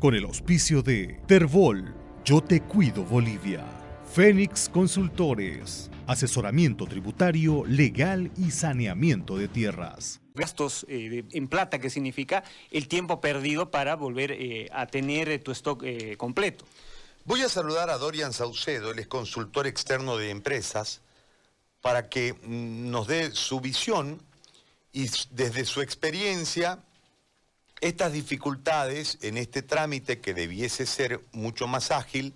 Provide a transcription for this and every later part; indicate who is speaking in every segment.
Speaker 1: con el auspicio de Terbol, Yo Te Cuido Bolivia, Fénix Consultores, asesoramiento tributario, legal y saneamiento de tierras.
Speaker 2: Gastos eh, en plata, que significa el tiempo perdido para volver eh, a tener eh, tu stock completo.
Speaker 3: Voy a saludar a Dorian Saucedo, él es consultor externo de empresas, para que mm, nos dé su visión y desde su experiencia estas dificultades en este trámite que debiese ser mucho más ágil,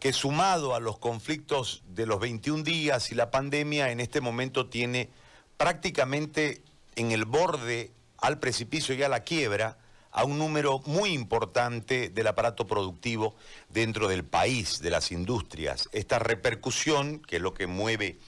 Speaker 3: que sumado a los conflictos de los 21 días y la pandemia, en este momento tiene prácticamente en el borde al precipicio y a la quiebra a un número muy importante del aparato productivo dentro del país, de las industrias. Esta repercusión, que es lo que mueve,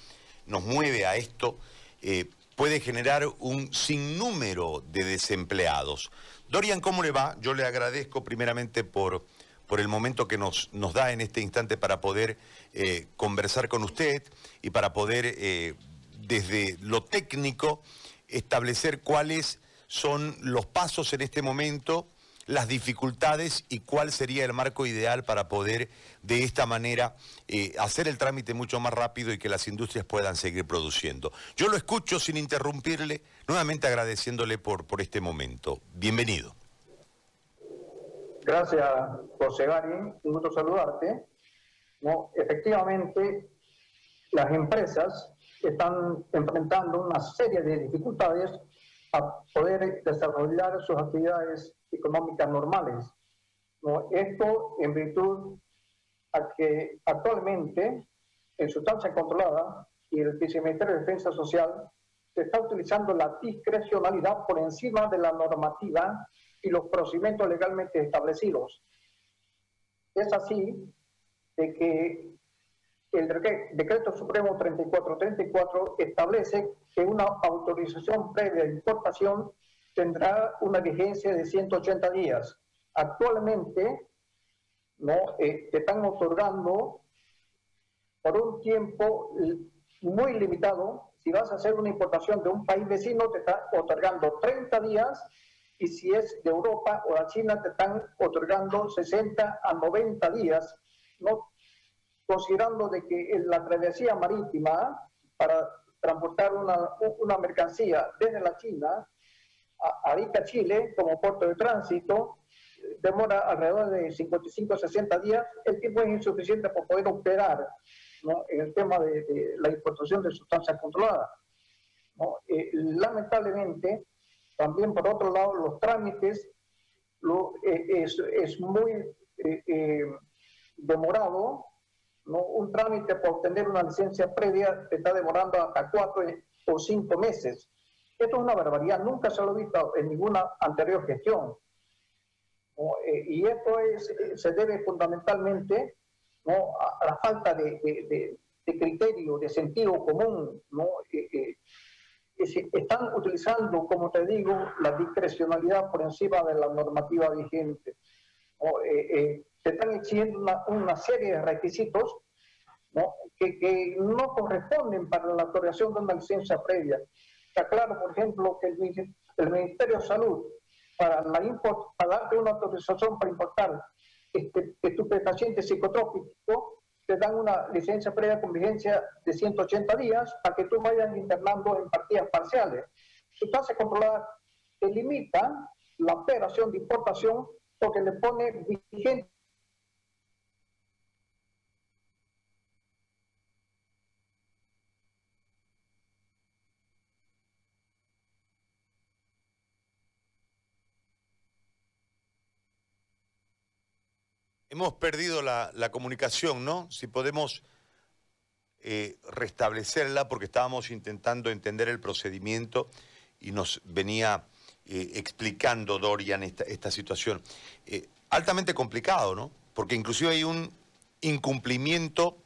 Speaker 3: nos mueve a esto, eh, puede generar un sinnúmero de desempleados. Dorian, ¿cómo le va? Yo le agradezco primeramente por, por el momento que nos, nos da en este instante para poder eh, conversar con usted y para poder, eh, desde lo técnico, establecer cuáles son los pasos en este momento las dificultades y cuál sería el marco ideal para poder de esta manera eh, hacer el trámite mucho más rápido y que las industrias puedan seguir produciendo. Yo lo escucho sin interrumpirle, nuevamente agradeciéndole por, por este momento. Bienvenido.
Speaker 4: Gracias, José Gary. Un gusto saludarte. No, efectivamente, las empresas están enfrentando una serie de dificultades a poder desarrollar sus actividades económicas normales. ¿no? Esto en virtud a que actualmente en sustancia controlada y el Viceministerio de Defensa Social se está utilizando la discrecionalidad por encima de la normativa y los procedimientos legalmente establecidos. Es así de que el Decreto Supremo 3434 establece que una autorización previa de importación tendrá una vigencia de 180 días. Actualmente, ¿no? Eh, te están otorgando por un tiempo muy limitado. Si vas a hacer una importación de un país vecino, te están otorgando 30 días y si es de Europa o de China, te están otorgando 60 a 90 días, ¿no? considerando de que la travesía marítima para transportar una mercancía desde la China a Arica, Chile, como puerto de tránsito, demora alrededor de 55 60 días. El tiempo es insuficiente para poder operar en el tema de, la importación de sustancias controladas. Eh, lamentablemente, también por otro lado, los trámites lo, eh, es, muy eh, demorado. ¿no? Un trámite para obtener una licencia previa te está demorando hasta cuatro o cinco meses. Esto es una barbaridad, nunca se lo he visto en ninguna anterior gestión. Eh, y esto es, eh, se debe fundamentalmente a, la falta de, criterio, de sentido común. ¿no? Eh, están utilizando, como te digo, la discrecionalidad por encima de la normativa vigente. se están exigiendo una, serie de requisitos Que, que, no corresponden para la otorgación de una licencia previa claro, por ejemplo, que el, Ministerio de Salud, para, la import, para darte una autorización para importar este, estupefaciente psicotrópico, te dan una licencia previa con vigencia de 180 días para que tú vayas internando en partidas parciales. Sustancia controlada te limita la operación de importación porque le pone vigente
Speaker 3: hemos perdido la, comunicación, ¿no? Si podemos eh, restablecerla, porque estábamos intentando entender el procedimiento y nos venía eh, explicando Dorian esta, situación. Eh, altamente complicado, ¿no? Porque inclusive hay un incumplimiento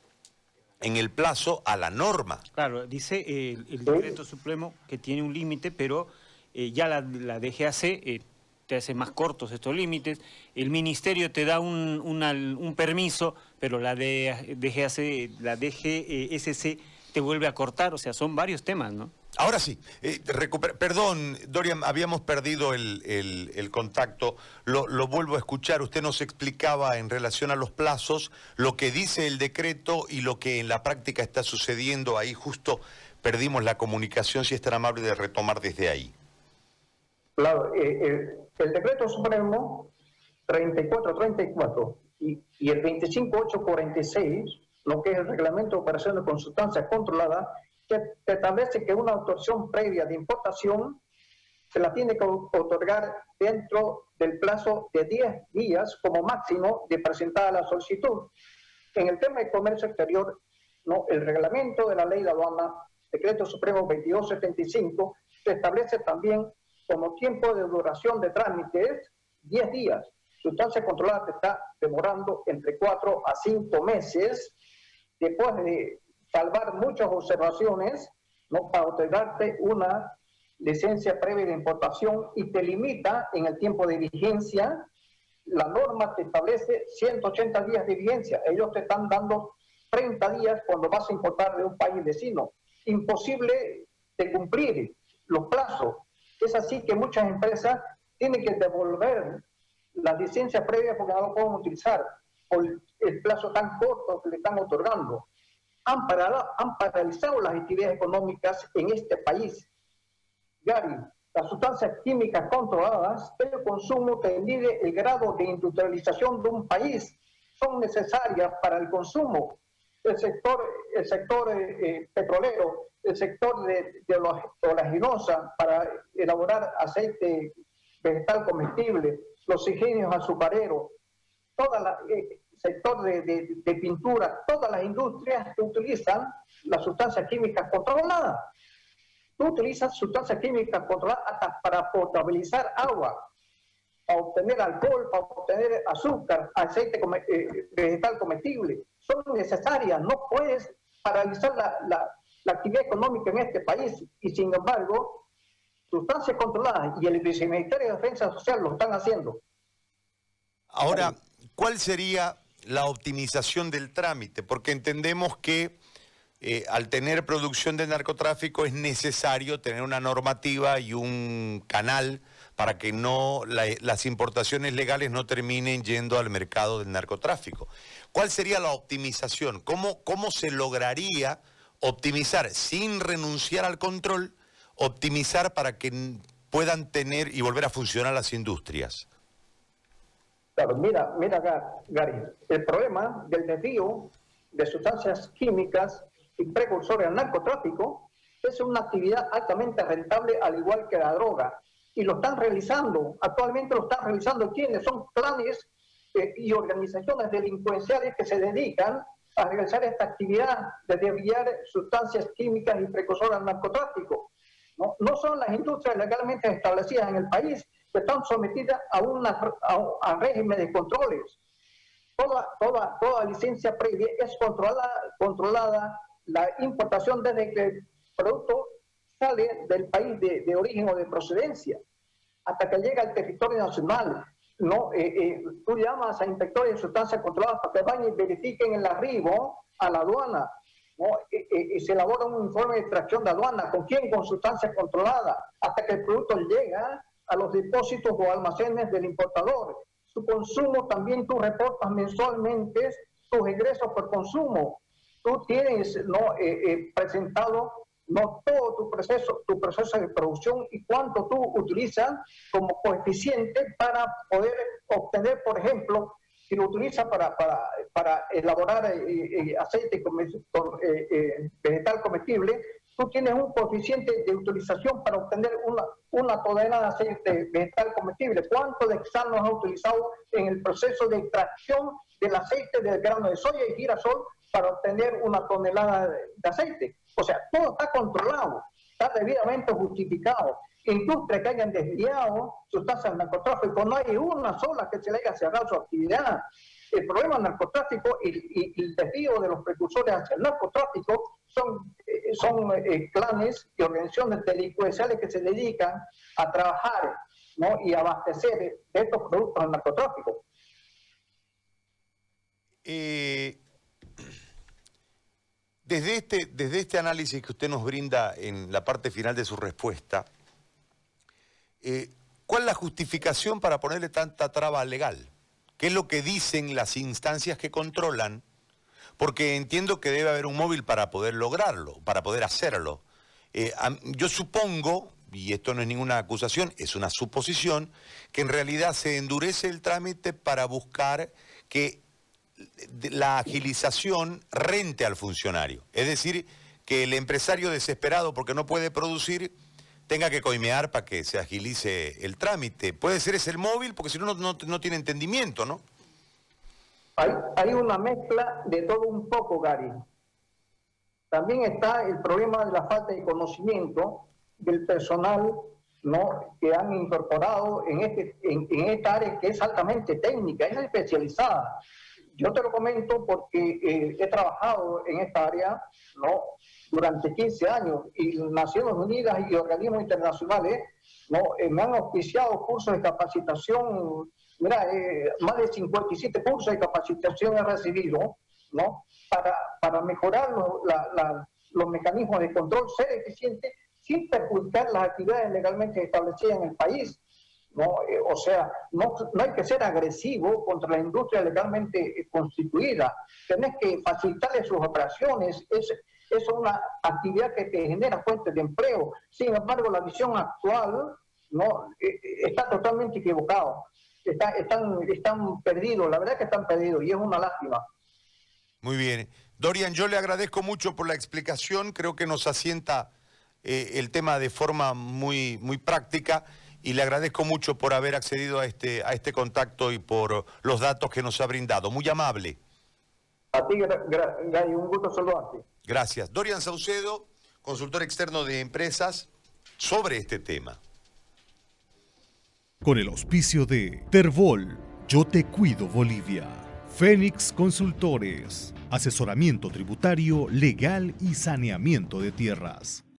Speaker 3: en el plazo a la norma.
Speaker 2: Claro, dice el, decreto supremo que tiene un límite, pero ya la, la DGAC te hace más cortos estos límites, el ministerio te da un, permiso, pero la DGAC, la DGSC te vuelve a cortar, o sea, son varios temas, ¿no?
Speaker 3: Ahora sí, eh, perdón, Dorian, habíamos perdido el, contacto, lo, lo, vuelvo a escuchar, usted nos explicaba en relación a los plazos lo que dice el decreto y lo que en la práctica está sucediendo, ahí. Justo perdimos la comunicación, si es tan amable de retomar desde ahí.
Speaker 4: Claro, eh, eh, el decreto supremo 3434 y, y el 25846, lo que es el reglamento de operaciones con sustancias controladas, que establece que una autorización previa de importación se la tiene que otorgar dentro del plazo de 10 días como máximo de presentar la solicitud. En el tema de comercio exterior, no, el reglamento de la ley de aduana, decreto supremo 2275, se establece también como tiempo de duración de trámites 10 días. Sustancia controlada te está demorando entre 4 a 5 meses después de salvar muchas observaciones ¿no? para otorgarte una licencia previa de importación y te limita en el tiempo de vigencia. La norma te establece 180 días de vigencia. Ellos te están dando 30 días cuando vas a importar de un país vecino. Imposible de cumplir los plazos. Es así que muchas empresas tienen que devolver la licencia previa porque no lo pueden utilizar por el plazo tan corto que le están otorgando han, paralizado las actividades económicas en este país. Gary, las sustancias químicas controladas, el consumo que mide el grado de industrialización de un país, son necesarias para el consumo. El sector, el sector eh, eh, petrolero, el sector de, de olaginosa para elaborar aceite vegetal comestible, los ingenios azucareros, toda la, eh, sector de, pintura, todas las industrias utilizan las sustancias químicas controladas. Tú utilizas sustancias químicas controladas para potabilizar agua, para obtener alcohol, para obtener azúcar, aceite eh, vegetal comestible. Son necesarias, no puedes paralizar la, la actividad económica en este país. Y sin embargo, sustancias controladas y el Viceministerio de Defensa Social lo están haciendo.
Speaker 3: Ahora, ¿cuál sería la optimización del trámite, porque entendemos que eh, al tener producción de narcotráfico es necesario tener una normativa y un canal para que no las importaciones legales no terminen yendo al mercado del narcotráfico. ¿Cuál sería la optimización? ¿Cómo, cómo se lograría optimizar sin renunciar al control, optimizar para que puedan tener y volver a funcionar las industrias?
Speaker 4: Claro, mira, mira Gary, el problema del desvío de sustancias químicas y precursores al narcotráfico es una actividad altamente rentable al igual que la droga. Y lo están realizando, actualmente lo están realizando quienes son planes eh, y organizaciones delincuenciales que se dedican a realizar esta actividad de desviar sustancias químicas y precursores al narcotráfico. ¿no? no son las industrias legalmente establecidas en el país, que están sometidas a, una, a, régimen de controles. Toda, toda, toda licencia previa es controlada, controlada la importación desde que el producto sale del país de, de origen o de procedencia hasta que llega al territorio nacional. No, eh, eh, tú llamas a inspectores de sustancias controladas para que vayan y verifiquen el arribo a la aduana. ¿no? y se elabora un informe de extracción de aduana. ¿Con quién? Con sustancias controladas. Hasta que el producto llega a los depósitos o almacenes del importador. Su consumo también tú reportas mensualmente tus ingresos por consumo. Tú tienes ¿no? Eh, eh, presentado no todo tu proceso, tu proceso de producción y cuánto tú utilizas como coeficiente para poder obtener, por ejemplo, si lo utilizas para, para, para elaborar eh, aceite vegetal comestible, tú tienes un coeficiente de utilización para obtener una, una tonelada de aceite vegetal comestible. ¿Cuánto de hexano has utilizado en el proceso de extracción del aceite del grano de soya y girasol para obtener una tonelada de aceite? O sea, todo está controlado, está debidamente justificado. Industrias que hayan desviado sus tasas de narcotráfico, no hay una sola que se le haya cerrado su actividad. El problema del narcotráfico y, el desvío de los precursores hacia el narcotráfico son, eh, son eh, clanes y organizaciones delincuenciales que se dedican a trabajar ¿no? y abastecer estos productos al narcotráfico.
Speaker 3: Eh, desde este, desde este análisis que usted nos brinda en la parte final de su respuesta, eh, ¿cuál es la justificación para ponerle tanta traba legal? ¿Qué es lo que dicen las instancias que controlan? Porque entiendo que debe haber un móvil para poder lograrlo, para poder hacerlo. Eh, yo supongo, y esto no es ninguna acusación, es una suposición, que en realidad se endurece el trámite para buscar que la agilización rente al funcionario. Es decir, que el empresario desesperado porque no puede producir tenga que coimear para que se agilice el trámite. Puede ser ese el móvil, porque si no, no, tiene entendimiento, ¿no?
Speaker 4: Hay, una mezcla de todo un poco, Gary. También está el problema de la falta de conocimiento del personal que han incorporado en, este, en esta área que es altamente técnica, es especializada. Yo te lo comento porque eh, he trabajado en esta área ¿no? durante 15 años y Naciones Unidas y organismos internacionales ¿no? Eh, me han auspiciado cursos de capacitación, mira, eh, más de 57 cursos de capacitación he recibido ¿no? para, para mejorar los mecanismos de control, ser eficiente sin perjudicar las actividades legalmente establecidas en el país. ¿No? Eh, o sea, no, no, hay que ser agresivo contra la industria legalmente constituida. Tenés que facilitarle sus operaciones. Es, es una actividad que te genera fuentes de empleo. Sin embargo, la visión actual no eh, eh, está totalmente equivocada. Está, están, están perdidos, la verdad que están perdidos y es una lástima.
Speaker 3: Muy bien. Dorian, yo le agradezco mucho por la explicación. Creo que nos asienta el tema de forma muy, muy práctica y le agradezco mucho por haber accedido a este, a este contacto y por los datos que nos ha brindado. Muy amable.
Speaker 4: A ti, Gary, un gusto saludarte.
Speaker 3: Gracias. Dorian Saucedo, consultor externo de empresas, sobre este tema.
Speaker 1: Con el auspicio de Terbol, Yo Te Cuido Bolivia. Fénix Consultores, asesoramiento tributario, legal y saneamiento de tierras.